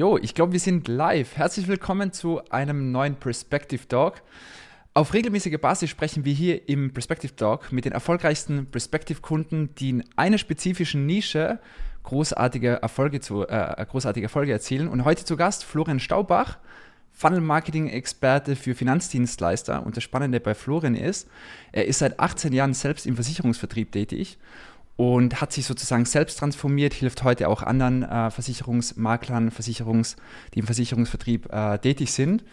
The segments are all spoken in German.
Jo, ich glaube, wir sind live. Herzlich willkommen zu einem neuen Perspective Talk. Auf regelmäßiger Basis sprechen wir hier im Perspective Talk mit den erfolgreichsten Perspective-Kunden, die in einer spezifischen Nische großartige Erfolge, zu, äh, großartige Erfolge erzielen. Und heute zu Gast Florian Staubach, Funnel-Marketing-Experte für Finanzdienstleister. Und das Spannende bei Florian ist, er ist seit 18 Jahren selbst im Versicherungsvertrieb tätig und hat sich sozusagen selbst transformiert, hilft heute auch anderen äh, Versicherungsmaklern, Versicherungs, die im Versicherungsvertrieb äh, tätig sind.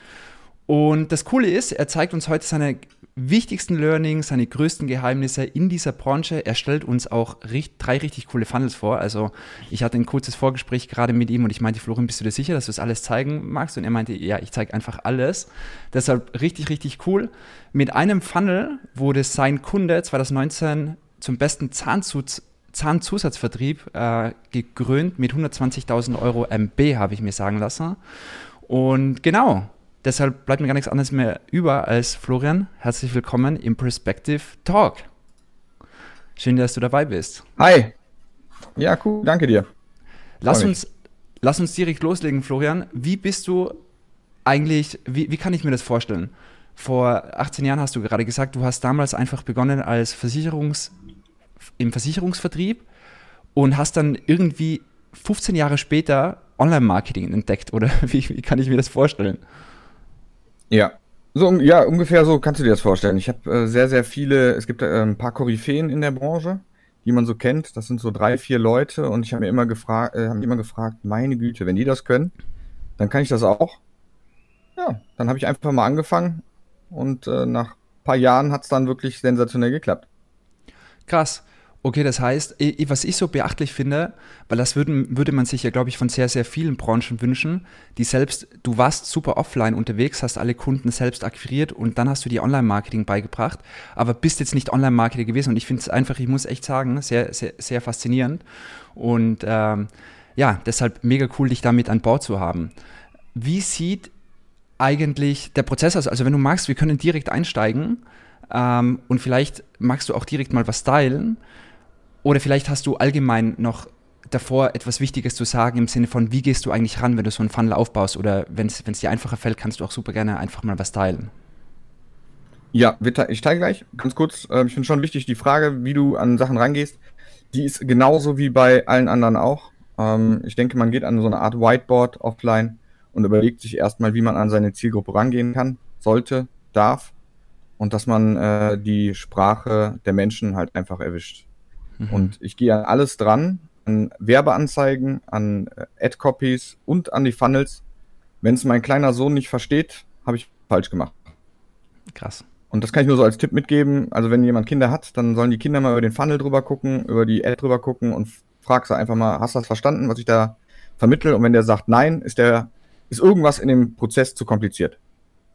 Und das Coole ist, er zeigt uns heute seine wichtigsten Learnings, seine größten Geheimnisse in dieser Branche. Er stellt uns auch drei richtig coole Funnels vor. Also ich hatte ein kurzes Vorgespräch gerade mit ihm und ich meinte, Florian, bist du dir sicher, dass du das alles zeigen magst? Und er meinte, ja, ich zeige einfach alles. Deshalb richtig, richtig cool. Mit einem Funnel wurde sein Kunde 2019 zum besten Zahnzus Zahnzusatzvertrieb äh, gekrönt mit 120.000 Euro MB, habe ich mir sagen lassen. Und genau, deshalb bleibt mir gar nichts anderes mehr über als Florian. Herzlich willkommen im Perspective Talk. Schön, dass du dabei bist. Hi. Ja, cool. Danke dir. Lass uns, lass uns direkt loslegen, Florian. Wie bist du eigentlich, wie, wie kann ich mir das vorstellen? Vor 18 Jahren hast du gerade gesagt, du hast damals einfach begonnen als Versicherungs- im Versicherungsvertrieb und hast dann irgendwie 15 Jahre später Online-Marketing entdeckt oder wie, wie, kann ich mir das vorstellen? Ja, so ja ungefähr so kannst du dir das vorstellen. Ich habe äh, sehr sehr viele. Es gibt äh, ein paar Koryphäen in der Branche, die man so kennt. Das sind so drei vier Leute und ich habe mir immer gefragt, äh, haben immer gefragt, meine Güte, wenn die das können, dann kann ich das auch. Ja, dann habe ich einfach mal angefangen und äh, nach ein paar Jahren hat es dann wirklich sensationell geklappt. Krass. Okay, das heißt, was ich so beachtlich finde, weil das würden, würde man sich ja, glaube ich, von sehr, sehr vielen Branchen wünschen, die selbst, du warst super offline unterwegs, hast alle Kunden selbst akquiriert und dann hast du dir Online-Marketing beigebracht, aber bist jetzt nicht Online-Marketer gewesen und ich finde es einfach, ich muss echt sagen, sehr, sehr, sehr faszinierend und ähm, ja, deshalb mega cool, dich damit an Bord zu haben. Wie sieht eigentlich der Prozess aus? Also wenn du magst, wir können direkt einsteigen ähm, und vielleicht magst du auch direkt mal was teilen. Oder vielleicht hast du allgemein noch davor etwas Wichtiges zu sagen im Sinne von, wie gehst du eigentlich ran, wenn du so einen Funnel aufbaust? Oder wenn es dir einfacher fällt, kannst du auch super gerne einfach mal was teilen. Ja, ich teile gleich. Ganz kurz, ähm, ich finde schon wichtig, die Frage, wie du an Sachen rangehst, die ist genauso wie bei allen anderen auch. Ähm, ich denke, man geht an so eine Art Whiteboard offline und überlegt sich erstmal, wie man an seine Zielgruppe rangehen kann, sollte, darf und dass man äh, die Sprache der Menschen halt einfach erwischt. Mhm. Und ich gehe an alles dran, an Werbeanzeigen, an äh, Ad-Copies und an die Funnels. Wenn es mein kleiner Sohn nicht versteht, habe ich falsch gemacht. Krass. Und das kann ich nur so als Tipp mitgeben. Also wenn jemand Kinder hat, dann sollen die Kinder mal über den Funnel drüber gucken, über die Ad drüber gucken und frag sie einfach mal, hast du das verstanden, was ich da vermittle? Und wenn der sagt nein, ist der, ist irgendwas in dem Prozess zu kompliziert.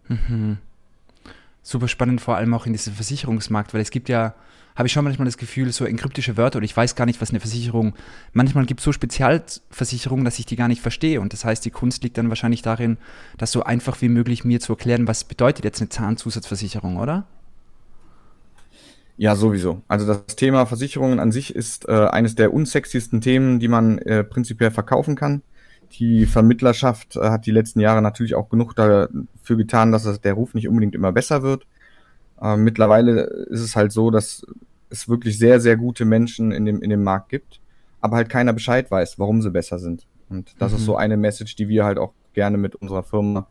Mhm super spannend, vor allem auch in diesem Versicherungsmarkt, weil es gibt ja, habe ich schon manchmal das Gefühl, so enkryptische Wörter und ich weiß gar nicht, was eine Versicherung, manchmal gibt es so Spezialversicherungen, dass ich die gar nicht verstehe und das heißt, die Kunst liegt dann wahrscheinlich darin, das so einfach wie möglich mir zu erklären, was bedeutet jetzt eine Zahnzusatzversicherung, oder? Ja, sowieso. Also das Thema Versicherungen an sich ist äh, eines der unsexiesten Themen, die man äh, prinzipiell verkaufen kann. Die Vermittlerschaft äh, hat die letzten Jahre natürlich auch genug dafür getan, dass der Ruf nicht unbedingt immer besser wird. Äh, mittlerweile ist es halt so, dass es wirklich sehr, sehr gute Menschen in dem, in dem Markt gibt, aber halt keiner Bescheid weiß, warum sie besser sind. Und das mhm. ist so eine Message, die wir halt auch gerne mit unserer Firma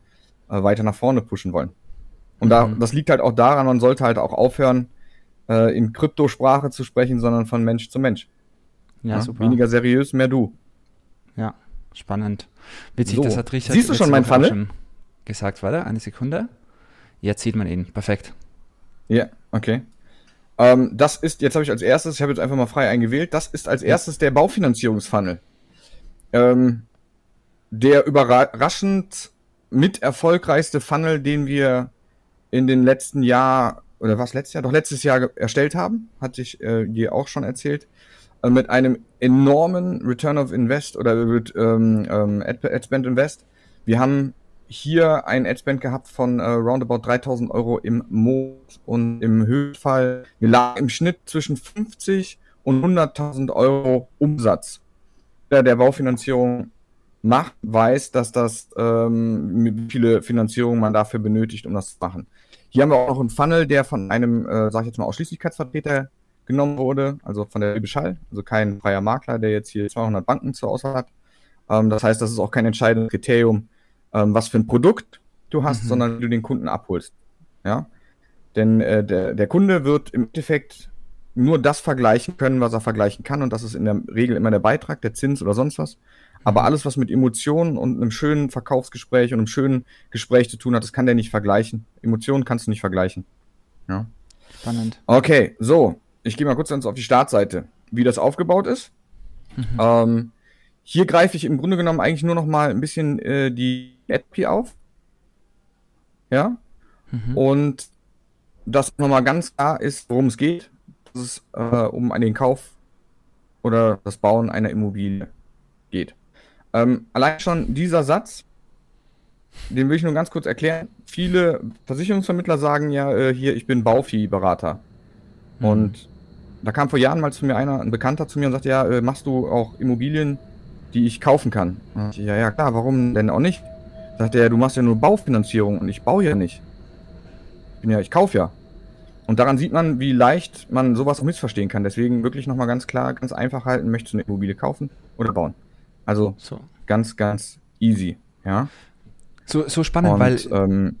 äh, weiter nach vorne pushen wollen. Und mhm. da, das liegt halt auch daran, man sollte halt auch aufhören, äh, in Kryptosprache zu sprechen, sondern von Mensch zu Mensch. Ja, ja, super. Weniger seriös, mehr du. Ja. Spannend. Witzig, so. das hat Richard Siehst du schon mein Falle? Schon gesagt, warte, eine Sekunde. Jetzt sieht man ihn. Perfekt. Ja, okay. Ähm, das ist, jetzt habe ich als erstes, ich habe jetzt einfach mal frei eingewählt, das ist als erstes der Baufinanzierungsfunnel. Ähm, der überraschend mit erfolgreichste Funnel, den wir in den letzten Jahr oder was letztes Jahr, doch letztes Jahr erstellt haben, hatte ich äh, dir auch schon erzählt. Äh, mit einem enormen Return of Invest oder ähm, ähm, Adspend Invest. Wir haben hier ein Adspend gehabt von äh, roundabout 3000 Euro im Monat und im Höchstfall, wir lagen im Schnitt zwischen 50 und 100.000 Euro Umsatz. Der Baufinanzierung macht, weiß, dass das ähm, viele Finanzierungen man dafür benötigt, um das zu machen. Hier haben wir auch noch einen Funnel, der von einem, äh, sag ich jetzt mal, Ausschließlichkeitsvertreter genommen wurde, also von der Beschall, also kein freier Makler, der jetzt hier 200 Banken zur Auswahl hat. Ähm, das heißt, das ist auch kein entscheidendes Kriterium, ähm, was für ein Produkt du hast, mhm. sondern wie du den Kunden abholst. Ja, denn äh, der, der Kunde wird im Endeffekt nur das vergleichen können, was er vergleichen kann, und das ist in der Regel immer der Beitrag, der Zins oder sonst was. Aber mhm. alles, was mit Emotionen und einem schönen Verkaufsgespräch und einem schönen Gespräch zu tun hat, das kann der nicht vergleichen. Emotionen kannst du nicht vergleichen. Ja. Spannend. Okay, so. Ich gehe mal kurz auf die Startseite, wie das aufgebaut ist. Mhm. Ähm, hier greife ich im Grunde genommen eigentlich nur noch mal ein bisschen äh, die AdP auf. Ja. Mhm. Und das nochmal ganz klar ist, worum es geht. Dass es äh, um den Kauf oder das Bauen einer Immobilie geht. Ähm, allein schon dieser Satz, den will ich nur ganz kurz erklären. Viele Versicherungsvermittler sagen ja äh, hier, ich bin Bauviehberater. Mhm. Und da kam vor Jahren mal zu mir einer, ein Bekannter zu mir und sagte, ja, äh, machst du auch Immobilien, die ich kaufen kann? Ich, ja, ja, klar, warum denn auch nicht? Sagt er, du machst ja nur Baufinanzierung und ich baue ja nicht. Ich bin ja, ich kaufe ja. Und daran sieht man, wie leicht man sowas auch missverstehen kann. Deswegen wirklich nochmal ganz klar, ganz einfach halten, möchtest du eine Immobilie kaufen oder bauen? Also so. ganz, ganz easy, ja. So, so spannend, Und, weil ähm,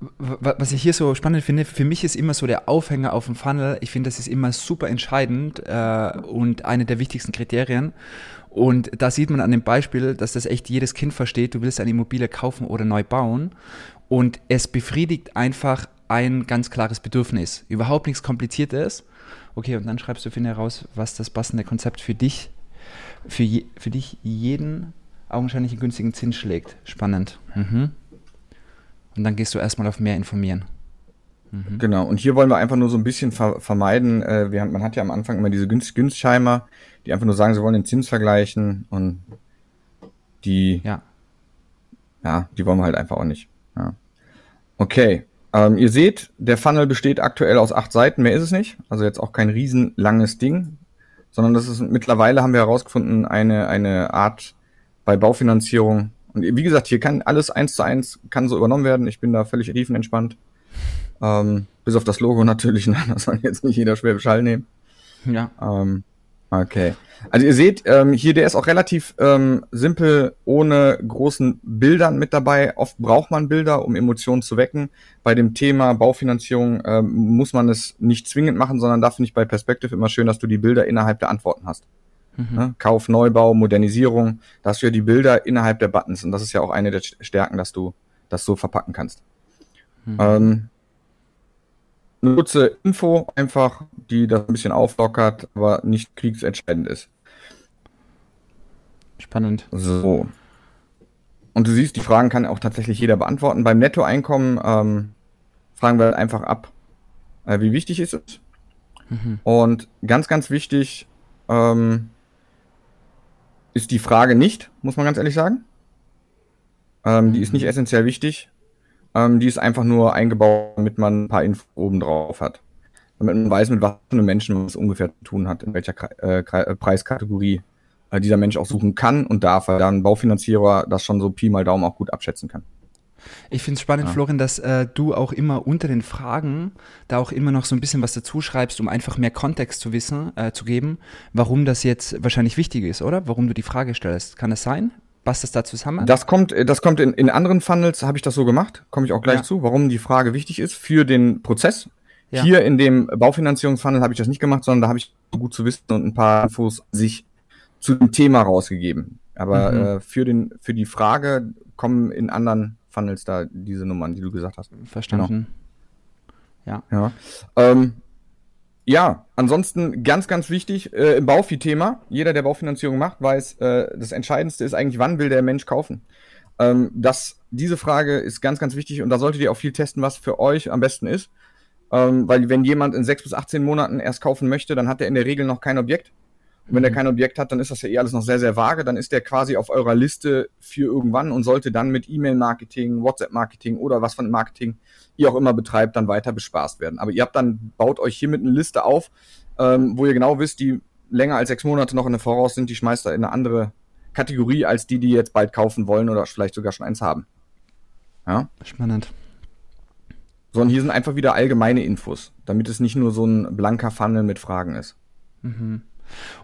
was ich hier so spannend finde, für mich ist immer so der Aufhänger auf dem Funnel. Ich finde, das ist immer super entscheidend äh, und eine der wichtigsten Kriterien. Und da sieht man an dem Beispiel, dass das echt jedes Kind versteht. Du willst eine Immobilie kaufen oder neu bauen. Und es befriedigt einfach ein ganz klares Bedürfnis. Überhaupt nichts Kompliziertes. Okay, und dann schreibst du, finde heraus, was das passende Konzept für dich für, je, für dich jeden augenscheinlich günstigen Zins schlägt. Spannend. Mhm. Und dann gehst du erstmal auf mehr informieren. Mhm. Genau, und hier wollen wir einfach nur so ein bisschen ver vermeiden. Äh, wir man hat ja am Anfang immer diese Günst Günstscheimer, die einfach nur sagen, sie wollen den Zins vergleichen und die, ja, ja die wollen wir halt einfach auch nicht. Ja. Okay, ähm, ihr seht, der Funnel besteht aktuell aus acht Seiten, mehr ist es nicht. Also jetzt auch kein riesenlanges Ding sondern das ist mittlerweile haben wir herausgefunden, eine, eine Art bei Baufinanzierung. Wie gesagt, hier kann alles eins zu eins kann so übernommen werden. Ich bin da völlig tiefenentspannt. Ähm, bis auf das Logo natürlich, das soll jetzt nicht jeder Schwäbisch Hall nehmen. Ja. Ähm, Okay. Also ihr seht, ähm, hier der ist auch relativ ähm, simpel, ohne großen Bildern mit dabei. Oft braucht man Bilder, um Emotionen zu wecken. Bei dem Thema Baufinanzierung ähm, muss man es nicht zwingend machen, sondern da finde ich bei Perspective immer schön, dass du die Bilder innerhalb der Antworten hast. Mhm. Ne? Kauf, Neubau, Modernisierung, da hast du ja die Bilder innerhalb der Buttons und das ist ja auch eine der Stärken, dass du das so verpacken kannst. Mhm. Ähm, eine kurze Info, einfach, die das ein bisschen auflockert, aber nicht kriegsentscheidend ist. Spannend. So. Und du siehst, die Fragen kann auch tatsächlich jeder beantworten. Beim Nettoeinkommen ähm, fragen wir einfach ab, äh, wie wichtig ist es. Mhm. Und ganz, ganz wichtig ähm, ist die Frage nicht, muss man ganz ehrlich sagen. Ähm. Die ist nicht mhm. essentiell wichtig. Ähm, die ist einfach nur eingebaut, damit man ein paar Infos oben drauf hat. Damit man weiß, mit was für einem Menschen man es ungefähr zu tun hat, in welcher äh, äh, Preiskategorie äh, dieser Mensch auch suchen kann und darf, weil da ein Baufinanzierer das schon so Pi mal Daumen auch gut abschätzen kann. Ich finde es spannend, ja. Florian, dass äh, du auch immer unter den Fragen da auch immer noch so ein bisschen was dazu schreibst, um einfach mehr Kontext zu wissen, äh, zu geben, warum das jetzt wahrscheinlich wichtig ist, oder? Warum du die Frage stellst. Kann das sein? Passt das da zusammen? Das kommt, äh, das kommt in, in anderen Funnels, habe ich das so gemacht, komme ich auch gleich ja. zu, warum die Frage wichtig ist für den Prozess. Ja. Hier in dem Baufinanzierungsfunnel habe ich das nicht gemacht, sondern da habe ich gut zu wissen und ein paar Infos sich zu dem Thema rausgegeben. Aber mhm. äh, für, den, für die Frage kommen in anderen Funnels da diese Nummern, die du gesagt hast. Verstanden. Genau. Ja. ja. Ähm, ja, ansonsten ganz, ganz wichtig äh, im Baufi-Thema. Jeder, der Baufinanzierung macht, weiß, äh, das Entscheidendste ist eigentlich, wann will der Mensch kaufen? Ähm, das, diese Frage ist ganz, ganz wichtig und da solltet ihr auch viel testen, was für euch am besten ist. Ähm, weil wenn jemand in sechs bis 18 Monaten erst kaufen möchte, dann hat er in der Regel noch kein Objekt. Wenn er mhm. kein Objekt hat, dann ist das ja eh alles noch sehr, sehr vage. Dann ist der quasi auf eurer Liste für irgendwann und sollte dann mit E-Mail-Marketing, WhatsApp-Marketing oder was von Marketing ihr auch immer betreibt, dann weiter bespaßt werden. Aber ihr habt dann, baut euch hiermit eine Liste auf, ähm, wo ihr genau wisst, die länger als sechs Monate noch in der Voraus sind, die schmeißt ihr in eine andere Kategorie als die, die jetzt bald kaufen wollen oder vielleicht sogar schon eins haben. Ja. Spannend. Sondern hier sind einfach wieder allgemeine Infos, damit es nicht nur so ein blanker Funnel mit Fragen ist. Mhm.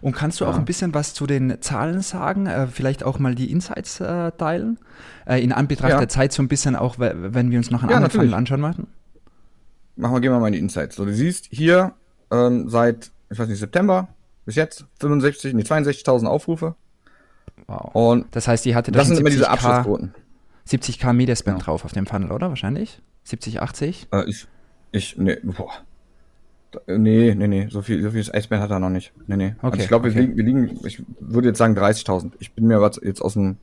Und kannst du ja. auch ein bisschen was zu den Zahlen sagen? Äh, vielleicht auch mal die Insights äh, teilen? Äh, in Anbetracht ja. der Zeit so ein bisschen auch, wenn wir uns noch einen ja, anderen. Funnel anschauen möchten? Machen wir, gehen wir mal in die Insights. So, du siehst hier ähm, seit, ich weiß nicht, September bis jetzt 65, nee, 62.000 Aufrufe. Wow. Und das heißt, die hatte das sind immer diese Abschlussquoten. 70k Mediaspend ja. drauf auf dem Funnel, oder? Wahrscheinlich? 70, 80? Äh, ich, ich, nee, boah. Nee, nee, nee, so viel, so viel Iceman hat er noch nicht. Nee, nee. Okay, also ich glaube, wir, liegen, wir liegen, ich würde jetzt sagen 30.000. Ich bin mir aber jetzt aus dem,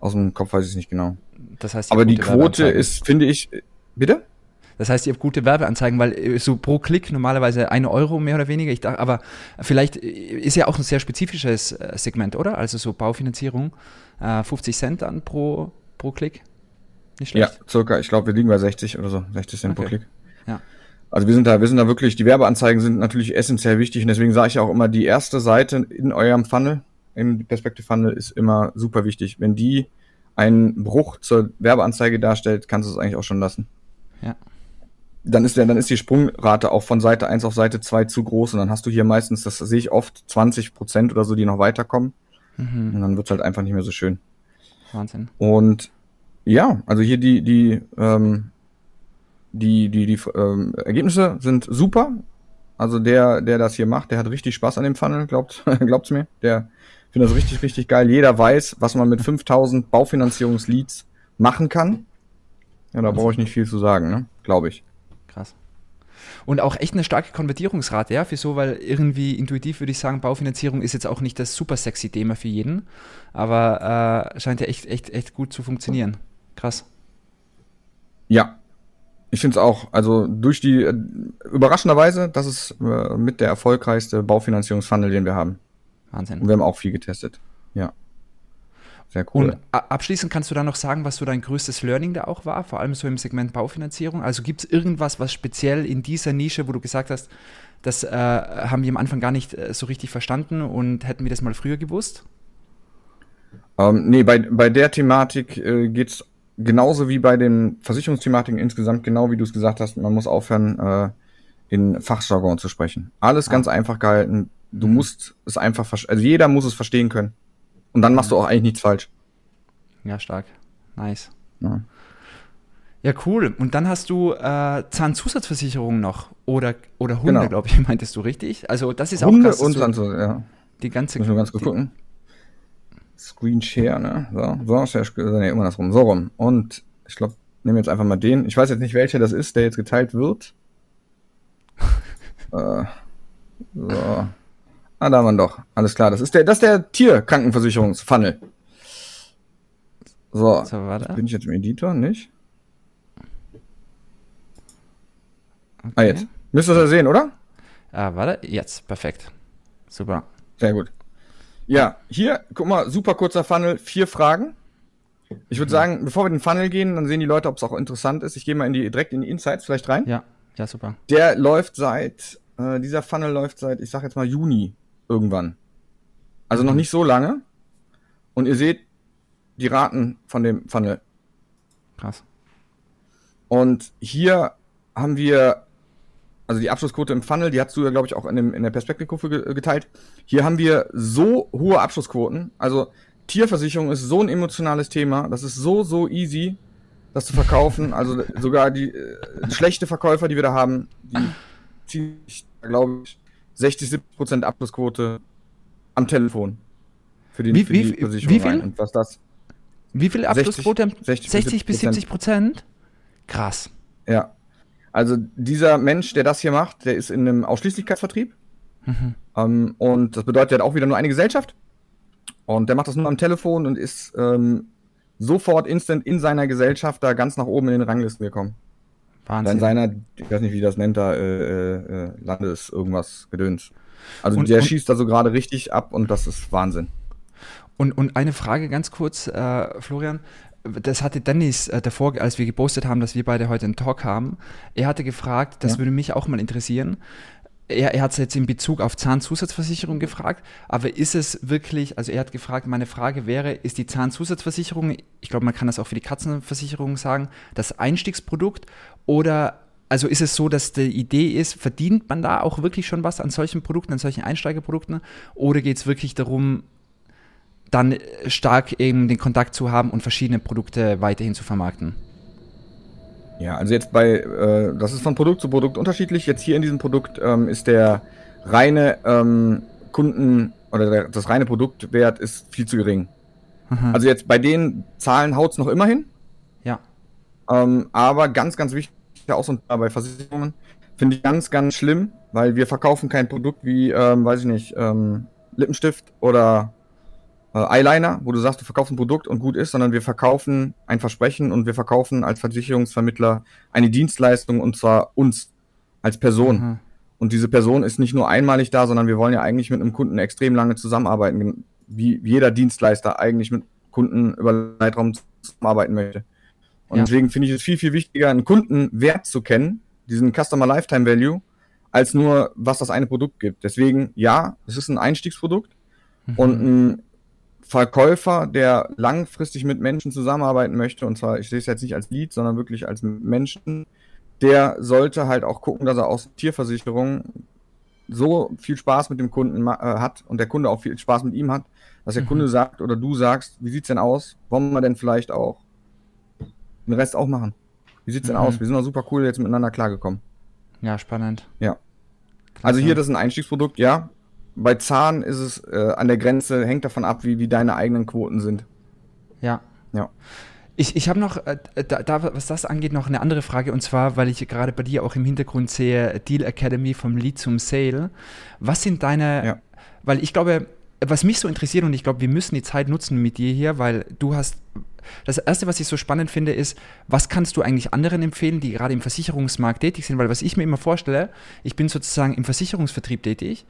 aus dem Kopf weiß ich es nicht genau. Das heißt, aber die Quote ist, finde ich, bitte? Das heißt, ihr habt gute Werbeanzeigen, weil äh, so pro Klick normalerweise eine Euro mehr oder weniger. Ich dachte, aber vielleicht äh, ist ja auch ein sehr spezifisches äh, Segment, oder? Also so Baufinanzierung, 50 Cent dann pro, pro Klick. Nicht schlecht. Ja, circa. Ich glaube, wir liegen bei 60 oder so, 60 Cent okay. pro Klick. Ja. Also wir sind da, wir sind da wirklich, die Werbeanzeigen sind natürlich essentiell wichtig und deswegen sage ich auch immer, die erste Seite in eurem Funnel, im Perspective Funnel, ist immer super wichtig. Wenn die einen Bruch zur Werbeanzeige darstellt, kannst du es eigentlich auch schon lassen. Ja. Dann ist der, dann ist die Sprungrate auch von Seite 1 auf Seite 2 zu groß und dann hast du hier meistens, das sehe ich oft, 20 Prozent oder so, die noch weiterkommen. Mhm. Und dann wird's halt einfach nicht mehr so schön. Wahnsinn. Und ja, also hier die, die, ähm, die, die, die ähm, Ergebnisse sind super. Also der, der das hier macht, der hat richtig Spaß an dem Funnel, glaubt, glaubt's mir. Der findet das richtig, richtig geil. Jeder weiß, was man mit 5000 Baufinanzierungsleads machen kann. Ja, da brauche ich nicht viel zu sagen, ne? Glaube ich. Krass. Und auch echt eine starke Konvertierungsrate, ja, für so, weil irgendwie intuitiv würde ich sagen, Baufinanzierung ist jetzt auch nicht das super sexy Thema für jeden, aber äh, scheint ja echt, echt, echt gut zu funktionieren. Krass. Ja, ich finde es auch, also durch die, äh, überraschenderweise, das ist äh, mit der erfolgreichste Baufinanzierungsfunnel, den wir haben. Wahnsinn. Und wir haben auch viel getestet. Ja. Sehr cool. Und abschließend kannst du da noch sagen, was so dein größtes Learning da auch war, vor allem so im Segment Baufinanzierung. Also gibt es irgendwas, was speziell in dieser Nische, wo du gesagt hast, das äh, haben wir am Anfang gar nicht äh, so richtig verstanden und hätten wir das mal früher gewusst? Ähm, nee, bei, bei der Thematik äh, geht es genauso wie bei den Versicherungsthematiken insgesamt, genau wie du es gesagt hast, man muss aufhören, äh, in Fachjargon zu sprechen. Alles ah. ganz einfach gehalten. Du mhm. musst es einfach, also jeder muss es verstehen können. Und dann machst du auch eigentlich nichts falsch. Ja, stark. Nice. Ja. Ja, cool. Und dann hast du äh, Zahnzusatzversicherungen noch oder, oder Hunde, genau. glaube ich, meintest du richtig? Also das ist Hunde auch krass. Und Zahnzusatz, ja. Die ganze Müssen wir ganz kurz gucken. Screen Share, ne? So, so, Share, nee, immer das rum, so rum. Und ich glaube, nehmen jetzt einfach mal den. Ich weiß jetzt nicht, welcher das ist, der jetzt geteilt wird. äh, so. Ah, da wir doch. Alles klar. Das ist der, das ist der Tierkrankenversicherungsfunnel. So. so warte. Bin ich jetzt im Editor, nicht? Okay. Ah, jetzt. Müsst ihr das ja sehen, oder? Ah, warte. Jetzt. Perfekt. Super. Sehr gut. Ja, hier, guck mal, super kurzer Funnel, vier Fragen. Ich würde mhm. sagen, bevor wir in den Funnel gehen, dann sehen die Leute, ob es auch interessant ist. Ich gehe mal in die, direkt in die Insights vielleicht rein. Ja, ja, super. Der läuft seit, äh, dieser Funnel läuft seit, ich sag jetzt mal Juni irgendwann. Also mhm. noch nicht so lange. Und ihr seht die Raten von dem Funnel. Krass. Und hier haben wir also die Abschlussquote im Funnel, die hast du ja, glaube ich, auch in, dem, in der Perspektivkurve geteilt. Hier haben wir so hohe Abschlussquoten. Also Tierversicherung ist so ein emotionales Thema. Das ist so, so easy, das zu verkaufen. Also sogar die äh, schlechte Verkäufer, die wir da haben, die ziehen, glaube ich, 60, 70 Prozent Abschlussquote am Telefon. Für, den, wie, für die wie, Versicherung wie viel? Rein. Und was das? Wie viel Abschlussquote? 60, 60 bis 70 Prozent? Krass. Ja, also dieser Mensch, der das hier macht, der ist in einem Ausschließlichkeitsvertrieb. Mhm. Ähm, und das bedeutet, er hat auch wieder nur eine Gesellschaft. Und der macht das nur am Telefon und ist ähm, sofort instant in seiner Gesellschaft da ganz nach oben in den Ranglisten gekommen. Wahnsinn. In seiner, ich weiß nicht, wie das nennt, da äh, äh, Landes irgendwas Gedöns. Also und, der und, schießt da so gerade richtig ab und das ist Wahnsinn. Und, und eine Frage ganz kurz, äh, Florian das hatte Dennis äh, davor, als wir gepostet haben, dass wir beide heute einen Talk haben. Er hatte gefragt, das ja. würde mich auch mal interessieren. er, er hat es jetzt in Bezug auf Zahnzusatzversicherung gefragt, aber ist es wirklich, also er hat gefragt, meine Frage wäre, ist die Zahnzusatzversicherung, ich glaube, man kann das auch für die Katzenversicherung sagen, das Einstiegsprodukt oder also ist es so, dass die Idee ist, verdient man da auch wirklich schon was an solchen Produkten, an solchen Einsteigerprodukten oder geht es wirklich darum, dann stark eben den Kontakt zu haben und verschiedene Produkte weiterhin zu vermarkten? Ja, also jetzt bei, äh, das ist von Produkt zu Produkt unterschiedlich. Jetzt hier in diesem Produkt ähm, ist der reine ähm, Kunden oder der, das reine Produktwert ist viel zu gering. Aha. Also jetzt bei den Zahlen haut es noch immer hin. Ja. Ähm, aber ganz, ganz wichtig, auch so bei Versicherungen, finde ich ganz, ganz schlimm, weil wir verkaufen kein Produkt wie, ähm, weiß ich nicht, ähm, Lippenstift oder äh, Eyeliner, wo du sagst, du verkaufst ein Produkt und gut ist, sondern wir verkaufen ein Versprechen und wir verkaufen als Versicherungsvermittler eine Dienstleistung und zwar uns als Person. Mhm. Und diese Person ist nicht nur einmalig da, sondern wir wollen ja eigentlich mit einem Kunden extrem lange zusammenarbeiten, wie jeder Dienstleister eigentlich mit Kunden über Zeitraum zusammenarbeiten möchte. Und ja. deswegen finde ich es viel, viel wichtiger, einen Kunden Wert zu kennen, diesen Customer Lifetime Value, als nur, was das eine Produkt gibt. Deswegen, ja, es ist ein Einstiegsprodukt mhm. und ein Verkäufer, der langfristig mit Menschen zusammenarbeiten möchte, und zwar, ich sehe es jetzt nicht als Lead, sondern wirklich als Menschen, der sollte halt auch gucken, dass er aus Tierversicherung so viel Spaß mit dem Kunden äh, hat und der Kunde auch viel Spaß mit ihm hat, dass der mhm. Kunde sagt oder du sagst, wie sieht's denn aus? Wollen wir denn vielleicht auch den Rest auch machen? Wie sieht's mhm. denn aus? Wir sind doch super cool jetzt miteinander klargekommen. Ja, spannend. Ja. Klasse. Also hier, das ist ein Einstiegsprodukt, ja bei Zahn ist es äh, an der Grenze, hängt davon ab, wie, wie deine eigenen Quoten sind. Ja. Ja. Ich, ich habe noch, äh, da, da, was das angeht, noch eine andere Frage und zwar, weil ich gerade bei dir auch im Hintergrund sehe, Deal Academy vom Lead zum Sale. Was sind deine, ja. weil ich glaube, was mich so interessiert und ich glaube, wir müssen die Zeit nutzen mit dir hier, weil du hast das Erste, was ich so spannend finde, ist, was kannst du eigentlich anderen empfehlen, die gerade im Versicherungsmarkt tätig sind? Weil was ich mir immer vorstelle, ich bin sozusagen im Versicherungsvertrieb tätig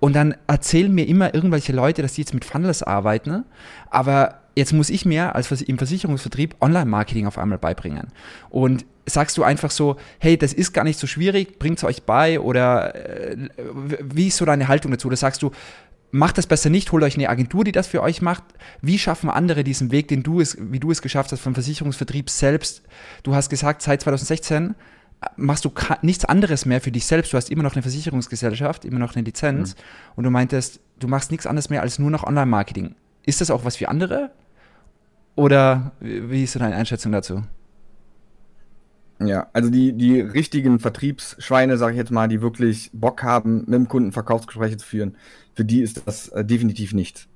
und dann erzählen mir immer irgendwelche Leute, dass die jetzt mit Funnels arbeiten, aber jetzt muss ich mir als im Versicherungsvertrieb Online-Marketing auf einmal beibringen. Und sagst du einfach so, hey, das ist gar nicht so schwierig, bringt es euch bei oder äh, wie ist so deine Haltung dazu? Oder sagst du, macht das besser nicht, holt euch eine Agentur, die das für euch macht. Wie schaffen andere diesen Weg, den du es, wie du es geschafft hast vom Versicherungsvertrieb selbst? Du hast gesagt, seit 2016 äh, machst du nichts anderes mehr für dich selbst. Du hast immer noch eine Versicherungsgesellschaft, immer noch eine Lizenz mhm. und du meintest, du machst nichts anderes mehr als nur noch Online-Marketing. Ist das auch was für andere? Oder wie ist deine Einschätzung dazu? Ja, also die, die richtigen Vertriebsschweine, sage ich jetzt mal, die wirklich Bock haben, mit dem Kunden Verkaufsgespräche zu führen, für die ist das äh, definitiv nichts.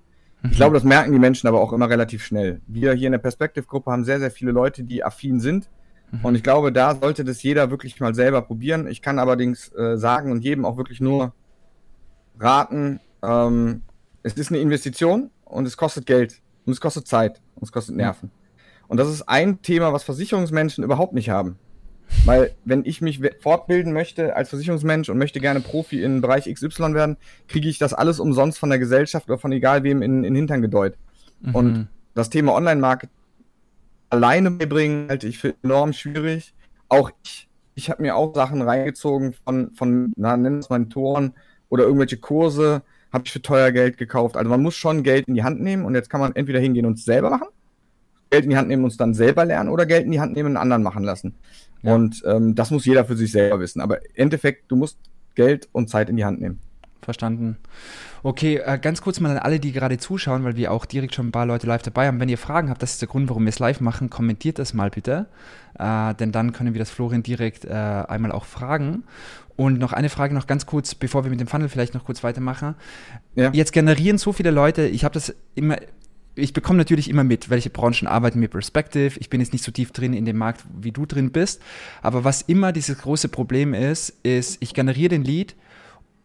Ich mhm. glaube, das merken die Menschen aber auch immer relativ schnell. Wir hier in der Perspective-Gruppe haben sehr, sehr viele Leute, die affin sind. Mhm. Und ich glaube, da sollte das jeder wirklich mal selber probieren. Ich kann allerdings äh, sagen und jedem auch wirklich nur raten, ähm, es ist eine Investition und es kostet Geld und es kostet Zeit und es kostet Nerven. Und das ist ein Thema, was Versicherungsmenschen überhaupt nicht haben. Weil, wenn ich mich fortbilden möchte als Versicherungsmensch und möchte gerne Profi in Bereich XY werden, kriege ich das alles umsonst von der Gesellschaft oder von egal wem in, in Hintern gedeutet. Mhm. Und das Thema Online-Market alleine beibringen, halte ich für enorm schwierig. Auch ich, ich habe mir auch Sachen reingezogen von, von na, nennen es Mentoren oder irgendwelche Kurse, habe ich für teuer Geld gekauft. Also man muss schon Geld in die Hand nehmen und jetzt kann man entweder hingehen und es selber machen, Geld in die Hand nehmen und es dann selber lernen oder Geld in die Hand nehmen und einen anderen machen lassen. Ja. Und ähm, das muss jeder für sich selber wissen. Aber im Endeffekt, du musst Geld und Zeit in die Hand nehmen. Verstanden. Okay, äh, ganz kurz mal an alle, die gerade zuschauen, weil wir auch direkt schon ein paar Leute live dabei haben. Wenn ihr Fragen habt, das ist der Grund, warum wir es live machen, kommentiert das mal bitte. Äh, denn dann können wir das Florian direkt äh, einmal auch fragen. Und noch eine Frage noch ganz kurz, bevor wir mit dem Funnel vielleicht noch kurz weitermachen. Ja. Jetzt generieren so viele Leute, ich habe das immer ich bekomme natürlich immer mit, welche Branchen arbeiten mit Perspective. Ich bin jetzt nicht so tief drin in dem Markt, wie du drin bist. Aber was immer dieses große Problem ist, ist, ich generiere den Lead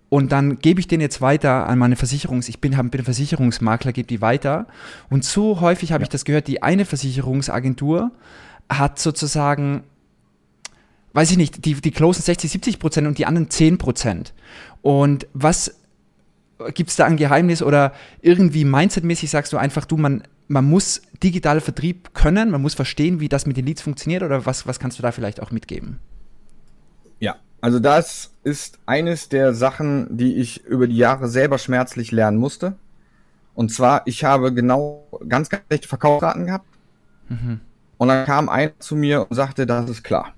und dann gebe ich den jetzt weiter an meine Versicherungs-, ich bin, bin Versicherungsmakler, gebe die weiter. Und so häufig habe ja. ich das gehört, die eine Versicherungsagentur hat sozusagen, weiß ich nicht, die, die closen 60, 70 Prozent und die anderen 10 Prozent. Und was gibt es da ein Geheimnis oder irgendwie mindsetmäßig sagst du einfach, du, man, man muss digitaler Vertrieb können, man muss verstehen, wie das mit den Leads funktioniert oder was, was kannst du da vielleicht auch mitgeben? Ja, Also das ist eines der Sachen, die ich über die Jahre selber schmerzlich lernen musste. Und zwar, ich habe genau ganz, ganz schlechte Verkaufsraten gehabt. Mhm. Und dann kam einer zu mir und sagte, das ist klar.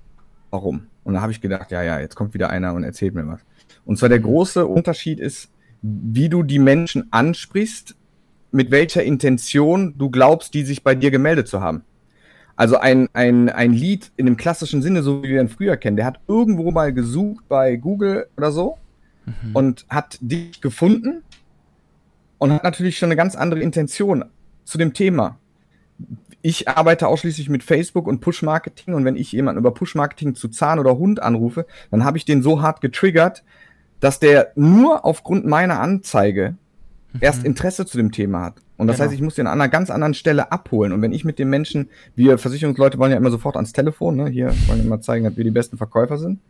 Warum? Und dann habe ich gedacht, ja, ja, jetzt kommt wieder einer und erzählt mir was. Und zwar der große Unterschied ist, wie du die Menschen ansprichst, mit welcher Intention du glaubst, die sich bei dir gemeldet zu haben. Also ein, ein, ein Lied in dem klassischen Sinne, so wie wir ihn früher kennen, der hat irgendwo mal gesucht bei Google oder so mhm. und hat dich gefunden und hat natürlich schon eine ganz andere Intention zu dem Thema. Ich arbeite ausschließlich mit Facebook und Push-Marketing und wenn ich jemanden über Push-Marketing zu Zahn oder Hund anrufe, dann habe ich den so hart getriggert, dass der nur aufgrund meiner Anzeige mhm. erst Interesse zu dem Thema hat. Und das genau. heißt, ich muss den an einer ganz anderen Stelle abholen. Und wenn ich mit dem Menschen, wir Versicherungsleute wollen ja immer sofort ans Telefon, ne? hier wollen wir immer zeigen, dass wir die besten Verkäufer sind.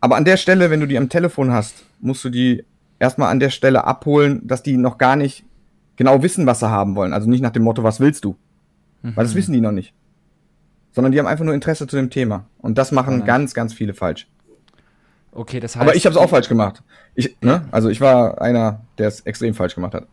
Aber an der Stelle, wenn du die am Telefon hast, musst du die erstmal an der Stelle abholen, dass die noch gar nicht genau wissen, was sie haben wollen. Also nicht nach dem Motto, was willst du? Mhm. Weil das wissen die noch nicht. Sondern die haben einfach nur Interesse zu dem Thema. Und das machen oh ganz, ganz viele falsch. Okay, das heißt. Aber ich habe es auch falsch gemacht. Ich, ne? Also ich war einer, der es extrem falsch gemacht hat.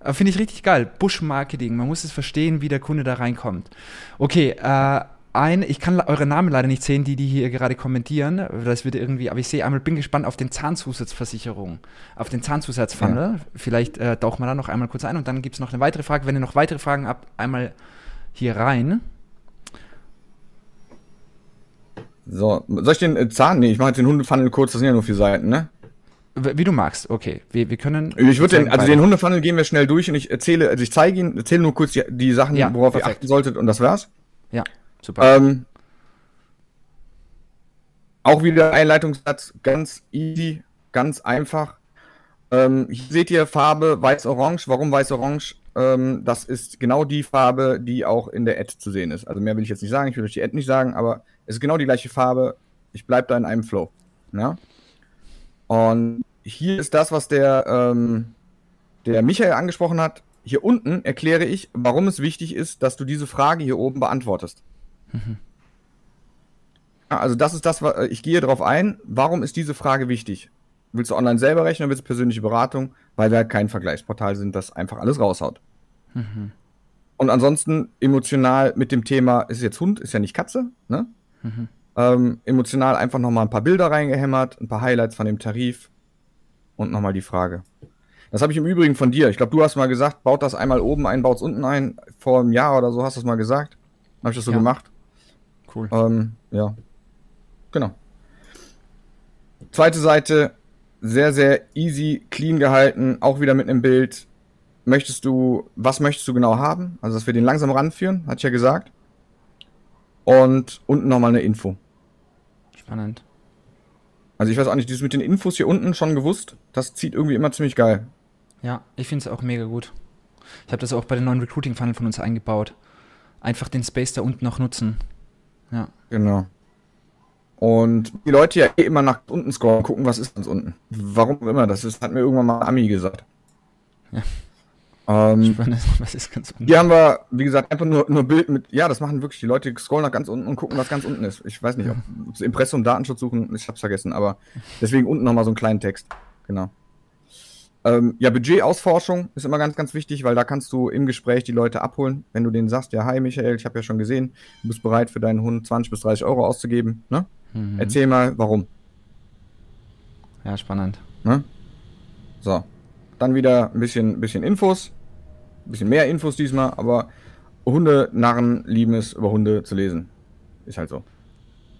Äh, finde ich richtig geil. Bush-Marketing. Man muss es verstehen, wie der Kunde da reinkommt. Okay, äh, ein, ich kann eure Namen leider nicht sehen, die die hier gerade kommentieren. Das wird irgendwie, aber ich sehe einmal, bin gespannt auf den Zahnzusatzversicherung, auf den Zahnzusatzfunnel. Ja. Vielleicht äh, tauchen wir da noch einmal kurz ein und dann gibt es noch eine weitere Frage. Wenn ihr noch weitere Fragen habt, einmal hier rein. So, soll ich den äh, Zahn? Nee, ich mache jetzt den Hundefunnel kurz, das sind ja nur vier Seiten, ne? Wie du magst, okay. Wir, wir können. Ich würde den, also den Hundefunnel gehen wir schnell durch und ich erzähle, also ich zeige ihn, erzähle nur kurz die, die Sachen, ja, worauf perfekt. ihr achten solltet und das war's. Ja, super. Ähm, auch wieder Einleitungssatz, ganz easy, ganz einfach. Ähm, hier seht ihr Farbe weiß-orange. Warum weiß-orange? Ähm, das ist genau die Farbe, die auch in der Ad zu sehen ist. Also mehr will ich jetzt nicht sagen, ich will euch die Ad nicht sagen, aber ist genau die gleiche Farbe. Ich bleibe da in einem Flow. Ja? Und hier ist das, was der, ähm, der Michael angesprochen hat. Hier unten erkläre ich, warum es wichtig ist, dass du diese Frage hier oben beantwortest. Mhm. Also das ist das, was ich gehe darauf ein. Warum ist diese Frage wichtig? Willst du online selber rechnen oder willst du persönliche Beratung? Weil wir halt kein Vergleichsportal sind, das einfach alles raushaut. Mhm. Und ansonsten emotional mit dem Thema, ist jetzt Hund, ist ja nicht Katze, ne? Mhm. Ähm, emotional einfach nochmal ein paar Bilder reingehämmert, ein paar Highlights von dem Tarif und nochmal die Frage. Das habe ich im Übrigen von dir. Ich glaube, du hast mal gesagt, baut das einmal oben ein, baut es unten ein. Vor einem Jahr oder so hast du es mal gesagt. Habe ich das so ja. gemacht. Cool. Ähm, ja. Genau. Zweite Seite, sehr, sehr easy, clean gehalten, auch wieder mit einem Bild. Möchtest du, was möchtest du genau haben? Also, dass wir den langsam ranführen, hatte ich ja gesagt. Und unten nochmal eine Info. Spannend. Also ich weiß auch nicht, dieses mit den Infos hier unten schon gewusst, das zieht irgendwie immer ziemlich geil. Ja, ich finde es auch mega gut. Ich habe das auch bei den neuen Recruiting-Funnel von uns eingebaut. Einfach den Space da unten noch nutzen. Ja. Genau. Und die Leute ja eh immer nach unten scrollen, gucken, was ist ganz unten. Warum immer, das ist, hat mir irgendwann mal Ami gesagt. Ja. Ähm, was ist ganz unten? Hier haben wir, wie gesagt, einfach nur, nur Bild mit, ja, das machen wirklich die Leute, die scrollen nach ganz unten und gucken, was ganz unten ist. Ich weiß nicht, ob das Impressum, Datenschutz suchen, ich hab's vergessen, aber deswegen unten nochmal so einen kleinen Text. Genau. Ähm, ja, Budgetausforschung ist immer ganz, ganz wichtig, weil da kannst du im Gespräch die Leute abholen. Wenn du denen sagst, ja, hi Michael, ich habe ja schon gesehen, du bist bereit für deinen Hund 20 bis 30 Euro auszugeben, ne? Mhm. Erzähl mal, warum. Ja, spannend. Ne? So. Dann wieder ein bisschen, bisschen Infos. Ein bisschen mehr Infos diesmal, aber Hunde-Narren lieben es, über Hunde zu lesen. Ist halt so.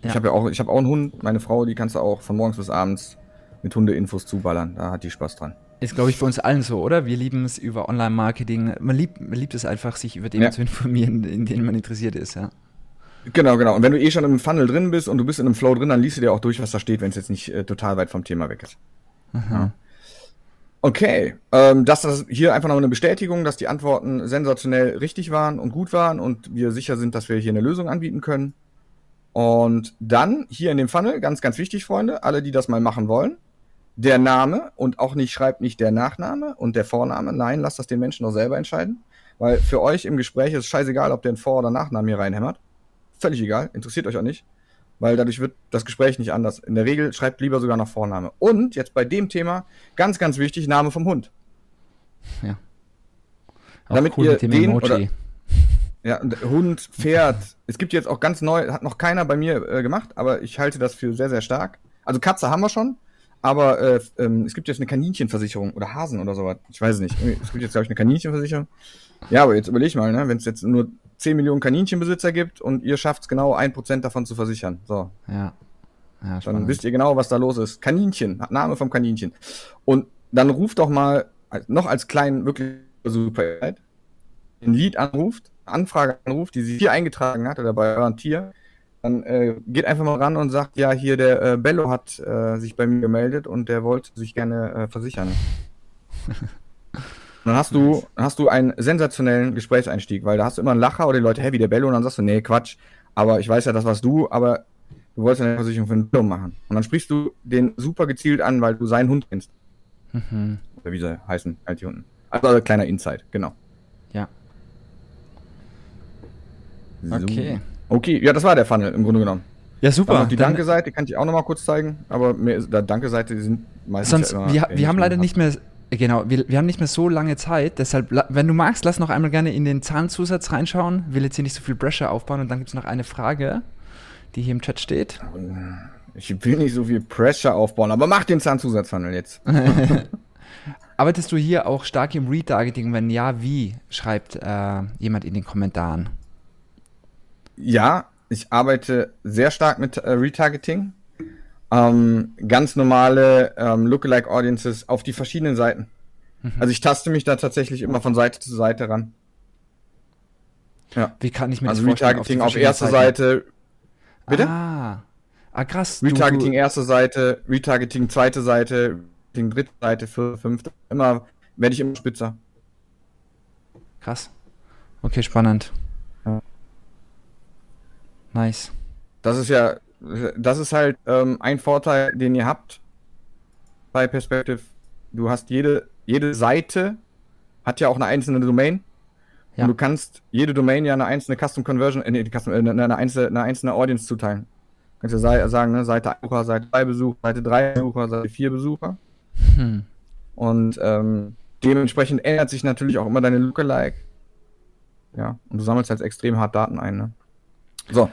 Ja. Ich habe ja auch, ich habe auch einen Hund, meine Frau, die kannst du auch von morgens bis abends mit Hunde-Infos zuballern. Da hat die Spaß dran. Ist, glaube ich, für uns allen so, oder? Wir lieben es über Online-Marketing. Man liebt, man liebt es einfach, sich über Themen ja. zu informieren, in denen man interessiert ist, ja. Genau, genau. Und wenn du eh schon im Funnel drin bist und du bist in einem Flow drin, dann liest du dir auch durch, was da steht, wenn es jetzt nicht äh, total weit vom Thema weg ist. Ja. Okay, ähm, das ist hier einfach noch eine Bestätigung, dass die Antworten sensationell richtig waren und gut waren und wir sicher sind, dass wir hier eine Lösung anbieten können. Und dann hier in dem Funnel, ganz, ganz wichtig, Freunde, alle, die das mal machen wollen, der Name und auch nicht schreibt nicht der Nachname und der Vorname. Nein, lasst das den Menschen doch selber entscheiden. Weil für euch im Gespräch ist es scheißegal, ob der einen Vor- oder Nachnamen hier reinhämmert. Völlig egal, interessiert euch auch nicht. Weil dadurch wird das Gespräch nicht anders. In der Regel schreibt lieber sogar noch Vorname. Und jetzt bei dem Thema, ganz, ganz wichtig, Name vom Hund. Ja. Auch Damit cool ihr den Emoji. Oder, ja, Hund, Pferd. Es gibt jetzt auch ganz neu, hat noch keiner bei mir äh, gemacht, aber ich halte das für sehr, sehr stark. Also Katze haben wir schon, aber äh, ähm, es gibt jetzt eine Kaninchenversicherung oder Hasen oder sowas. Ich weiß es nicht. Es gibt jetzt, glaube ich, eine Kaninchenversicherung. Ja, aber jetzt überleg mal, ne, wenn es jetzt nur 10 Millionen Kaninchenbesitzer gibt und ihr schafft es genau, ein Prozent davon zu versichern. So. Ja. ja dann wisst ihr genau, was da los ist. Kaninchen, Name vom Kaninchen. Und dann ruft doch mal, noch als kleinen, wirklich super, ein Lied anruft, Anfrage anruft, die sie hier eingetragen hat oder bei eurem Tier, dann äh, geht einfach mal ran und sagt, ja, hier der äh, Bello hat äh, sich bei mir gemeldet und der wollte sich gerne äh, versichern. dann hast du, hast du einen sensationellen Gesprächseinstieg, weil da hast du immer einen Lacher oder die Leute, hey, wie der Bello, und dann sagst du, nee, Quatsch, aber ich weiß ja, das warst du, aber du wolltest eine Versicherung für einen Bello machen. Und dann sprichst du den super gezielt an, weil du seinen Hund kennst. Mhm. Oder wie sie heißen, halt die Hunden. Also, also kleiner Insight, genau. Ja. So. Okay. Okay, ja, das war der Funnel im Grunde genommen. Ja, super. die Danke-Seite kann ich auch nochmal kurz zeigen, aber mehr, der Danke-Seite sind meistens. Sonst, ja wir, wir haben leider nicht mehr Genau, wir, wir haben nicht mehr so lange Zeit, deshalb, wenn du magst, lass noch einmal gerne in den Zahnzusatz reinschauen. Will jetzt hier nicht so viel Pressure aufbauen und dann gibt es noch eine Frage, die hier im Chat steht. Ich will nicht so viel Pressure aufbauen, aber mach den Zahnzusatzhandel jetzt. Arbeitest du hier auch stark im Retargeting? Wenn ja, wie? Schreibt äh, jemand in den Kommentaren. Ja, ich arbeite sehr stark mit äh, Retargeting ähm, ganz normale ähm, Lookalike Audiences auf die verschiedenen Seiten. Mhm. Also ich taste mich da tatsächlich immer von Seite zu Seite ran. Ja. Wie kann ich mir also das vorstellen? Retargeting auf, auf erster Seite. Bitte? Ah, ah krass. Retargeting du, erste Seite, Retargeting zweite Seite, Retargeting dritte Seite, vierte, fünfte. Immer werde ich immer spitzer. Krass. Okay, spannend. Ja. Nice. Das ist ja das ist halt ähm, ein Vorteil, den ihr habt bei Perspective. Du hast jede, jede Seite hat ja auch eine einzelne Domain. Ja. Und du kannst jede Domain ja eine einzelne Custom Conversion, äh, nee, Custom, äh, eine, einzelne, eine einzelne Audience zuteilen. Du kannst ja sagen, ne, Seite 1 Besucher, Seite 2 Besucher, Seite 3 Besucher, Seite 4 Besucher. Hm. Und ähm, dementsprechend ändert sich natürlich auch immer deine Lookalike. Ja, und du sammelst halt extrem hart Daten ein, ne? So.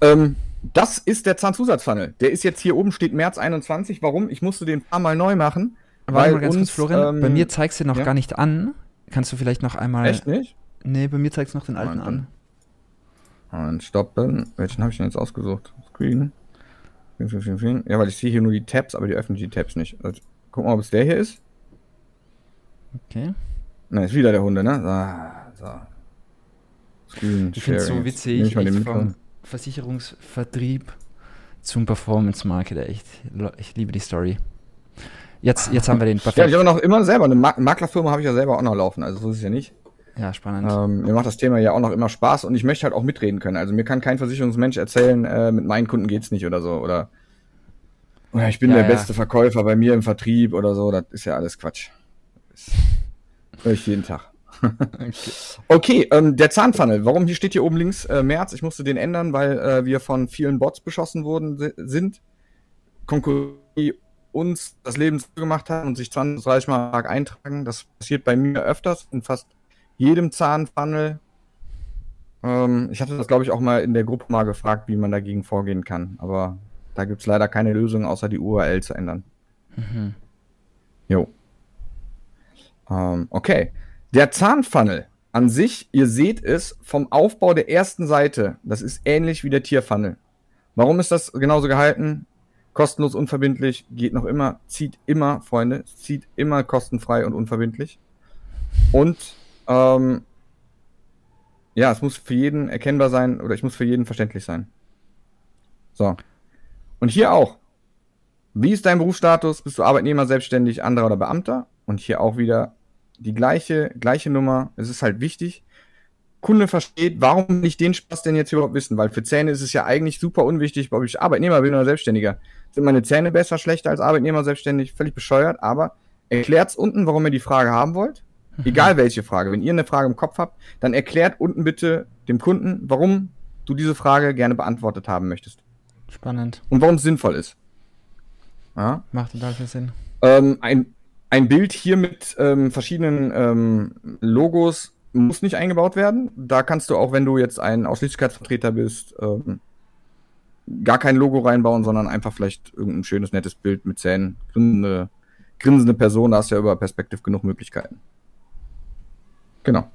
Ähm, das ist der Zahnzusatzfunnel. Der ist jetzt hier oben, steht März 21. Warum? Ich musste den ein paar Mal neu machen. Warte mal ganz uns, kurz, Florian. Ähm, bei mir zeigst du noch ja? gar nicht an. Kannst du vielleicht noch einmal. Echt nicht? Nee, bei mir zeigst du noch den alten an. an. stoppen. Welchen habe ich denn jetzt ausgesucht? Screen. Ja, weil ich sehe hier nur die Tabs, aber die öffnen die Tabs nicht. Also, guck mal, ob es der hier ist. Okay. Nein, ist wieder der Hunde, ne? Ah, so. Screen ich finde es so witzig. Ich, ich vom, Versicherungsvertrieb zum Performance Market. Echt, ich liebe die Story. Jetzt, jetzt haben wir den perfekt. Ja, ich habe noch immer selber eine Maklerfirma habe ich ja selber auch noch laufen, also so ist es ja nicht. Ja, spannend. Ähm, mir macht das Thema ja auch noch immer Spaß und ich möchte halt auch mitreden können. Also mir kann kein Versicherungsmensch erzählen, äh, mit meinen Kunden geht's nicht oder so oder oder ich bin ja, der ja. beste Verkäufer bei mir im Vertrieb oder so. Das ist ja alles Quatsch. Das höre ich jeden Tag okay, okay ähm, der Zahnfunnel. Warum hier steht hier oben links äh, März? Ich musste den ändern, weil äh, wir von vielen Bots beschossen worden sind. Konkurrenz uns das Leben zugemacht haben und sich 20, 30 Mal am Tag eintragen. Das passiert bei mir öfters in fast jedem Zahnfunnel. Ähm, ich hatte das, glaube ich, auch mal in der Gruppe mal gefragt, wie man dagegen vorgehen kann. Aber da gibt es leider keine Lösung, außer die URL zu ändern. Mhm. Jo. Ähm, okay. Der Zahnfunnel an sich, ihr seht es vom Aufbau der ersten Seite, das ist ähnlich wie der Tierfunnel. Warum ist das genauso gehalten? Kostenlos, unverbindlich, geht noch immer, zieht immer, Freunde, zieht immer kostenfrei und unverbindlich. Und ähm, ja, es muss für jeden erkennbar sein oder ich muss für jeden verständlich sein. So. Und hier auch. Wie ist dein Berufsstatus? Bist du Arbeitnehmer, selbstständig, anderer oder Beamter? Und hier auch wieder die gleiche, gleiche Nummer. Es ist halt wichtig. Kunde versteht, warum nicht den Spaß denn jetzt überhaupt wissen? Weil für Zähne ist es ja eigentlich super unwichtig, ob ich Arbeitnehmer bin oder Selbstständiger. Sind meine Zähne besser, schlechter als Arbeitnehmer, selbstständig? Völlig bescheuert, aber erklärt's unten, warum ihr die Frage haben wollt. Mhm. Egal welche Frage. Wenn ihr eine Frage im Kopf habt, dann erklärt unten bitte dem Kunden, warum du diese Frage gerne beantwortet haben möchtest. Spannend. Und warum es sinnvoll ist. Ja? Macht total viel Sinn. Ähm, ein, ein Bild hier mit ähm, verschiedenen ähm, Logos muss nicht eingebaut werden. Da kannst du auch, wenn du jetzt ein Ausschließlichkeitsvertreter bist, ähm, gar kein Logo reinbauen, sondern einfach vielleicht irgendein schönes, nettes Bild mit Zähnen. Grinsende, grinsende Person, da hast du ja über Perspektive genug Möglichkeiten. Genau.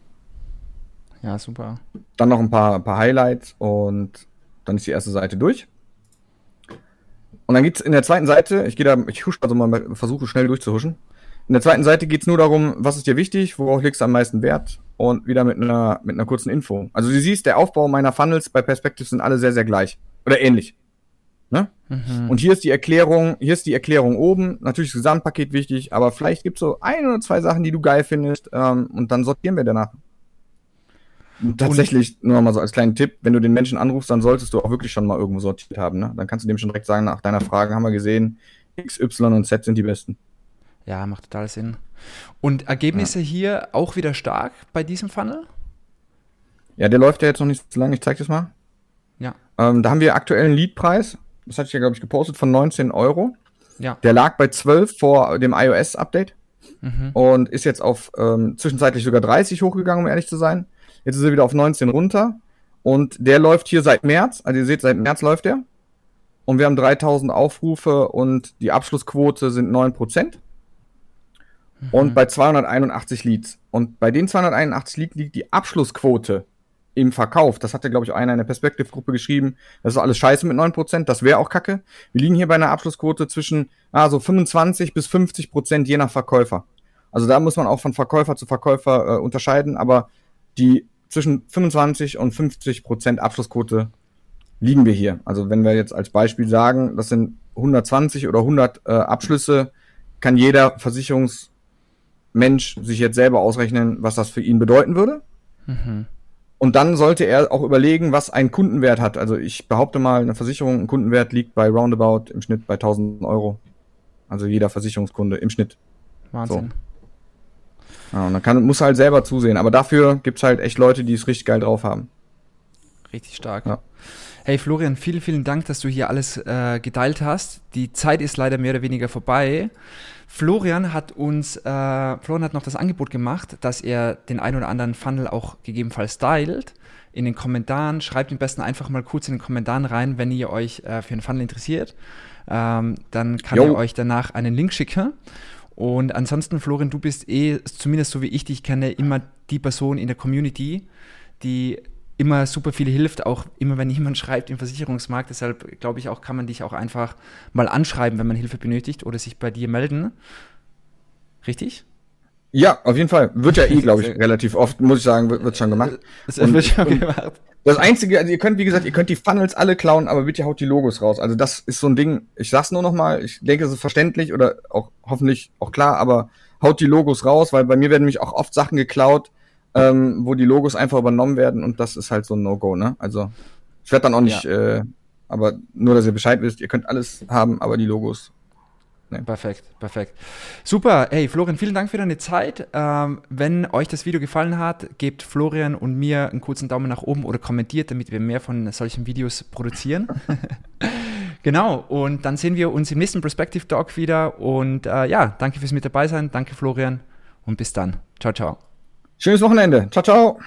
Ja, super. Dann noch ein paar, ein paar Highlights und dann ist die erste Seite durch. Und dann geht's in der zweiten Seite, ich gehe da, ich husch also mal, versuche schnell durchzuhuschen. In der zweiten Seite geht's nur darum, was ist dir wichtig, worauf legst du am meisten Wert und wieder mit einer, mit einer kurzen Info. Also du siehst, der Aufbau meiner Funnels bei Perspective sind alle sehr, sehr gleich. Oder ähnlich. Ne? Mhm. Und hier ist die Erklärung, hier ist die Erklärung oben. Natürlich das Gesamtpaket wichtig, aber vielleicht gibt's so ein oder zwei Sachen, die du geil findest, ähm, und dann sortieren wir danach. Und tatsächlich, nur mal so als kleinen Tipp, wenn du den Menschen anrufst, dann solltest du auch wirklich schon mal irgendwo sortiert haben. Ne? Dann kannst du dem schon direkt sagen, nach deiner Frage haben wir gesehen, X, Y und Z sind die besten. Ja, macht total Sinn. Und Ergebnisse ja. hier auch wieder stark bei diesem Funnel? Ja, der läuft ja jetzt noch nicht so lange. Ich zeig das mal. Ja. Ähm, da haben wir aktuell einen Leadpreis. Das hatte ich ja, glaube ich, gepostet von 19 Euro. Ja. Der lag bei 12 vor dem iOS-Update. Mhm. Und ist jetzt auf ähm, zwischenzeitlich sogar 30 hochgegangen, um ehrlich zu sein. Jetzt ist er wieder auf 19 runter. Und der läuft hier seit März. Also ihr seht, seit März läuft er. Und wir haben 3000 Aufrufe und die Abschlussquote sind 9%. Mhm. Und bei 281 Leads. Und bei den 281 Leads liegt die Abschlussquote im Verkauf. Das hat ja, glaube ich, einer in der Perspektive-Gruppe geschrieben. Das ist alles scheiße mit 9%. Das wäre auch kacke. Wir liegen hier bei einer Abschlussquote zwischen ah, so 25 bis 50 Prozent je nach Verkäufer. Also da muss man auch von Verkäufer zu Verkäufer äh, unterscheiden. Aber die zwischen 25 und 50 Prozent Abschlussquote liegen wir hier. Also wenn wir jetzt als Beispiel sagen, das sind 120 oder 100 äh, Abschlüsse, kann jeder Versicherungsmensch sich jetzt selber ausrechnen, was das für ihn bedeuten würde. Mhm. Und dann sollte er auch überlegen, was ein Kundenwert hat. Also ich behaupte mal, eine Versicherung, ein Kundenwert liegt bei roundabout im Schnitt bei 1000 Euro. Also jeder Versicherungskunde im Schnitt. Wahnsinn. So. Ja, und dann kann, muss halt selber zusehen. Aber dafür gibt es halt echt Leute, die es richtig geil drauf haben. Richtig stark. Ja. Hey Florian, vielen, vielen Dank, dass du hier alles äh, geteilt hast. Die Zeit ist leider mehr oder weniger vorbei. Florian hat uns, äh, Florian hat noch das Angebot gemacht, dass er den ein oder anderen Funnel auch gegebenenfalls stylt. In den Kommentaren, schreibt am besten einfach mal kurz in den Kommentaren rein, wenn ihr euch äh, für einen Funnel interessiert. Ähm, dann kann jo. er euch danach einen Link schicken und ansonsten, Florian, du bist eh, zumindest so wie ich dich kenne, immer die Person in der Community, die immer super viel hilft, auch immer wenn jemand schreibt im Versicherungsmarkt. Deshalb glaube ich auch, kann man dich auch einfach mal anschreiben, wenn man Hilfe benötigt oder sich bei dir melden. Richtig? Ja, auf jeden Fall. Wird ja eh, glaube ich, relativ oft, muss ich sagen, wird, wird schon gemacht. Es wird schon gemacht. Das Einzige, also ihr könnt, wie gesagt, ihr könnt die Funnels alle klauen, aber bitte haut die Logos raus. Also das ist so ein Ding, ich sag's nur noch mal, ich denke, es ist verständlich oder auch hoffentlich auch klar, aber haut die Logos raus, weil bei mir werden nämlich auch oft Sachen geklaut, ähm, wo die Logos einfach übernommen werden und das ist halt so ein No-Go, ne? Also ich werde dann auch nicht, ja. äh, aber nur, dass ihr Bescheid wisst, ihr könnt alles haben, aber die Logos Nee. Perfekt, perfekt. Super. Hey, Florian, vielen Dank für deine Zeit. Ähm, wenn euch das Video gefallen hat, gebt Florian und mir einen kurzen Daumen nach oben oder kommentiert, damit wir mehr von solchen Videos produzieren. genau. Und dann sehen wir uns im nächsten Perspective Talk wieder. Und äh, ja, danke fürs mit dabei sein. Danke, Florian. Und bis dann. Ciao, ciao. Schönes Wochenende. Ciao, ciao.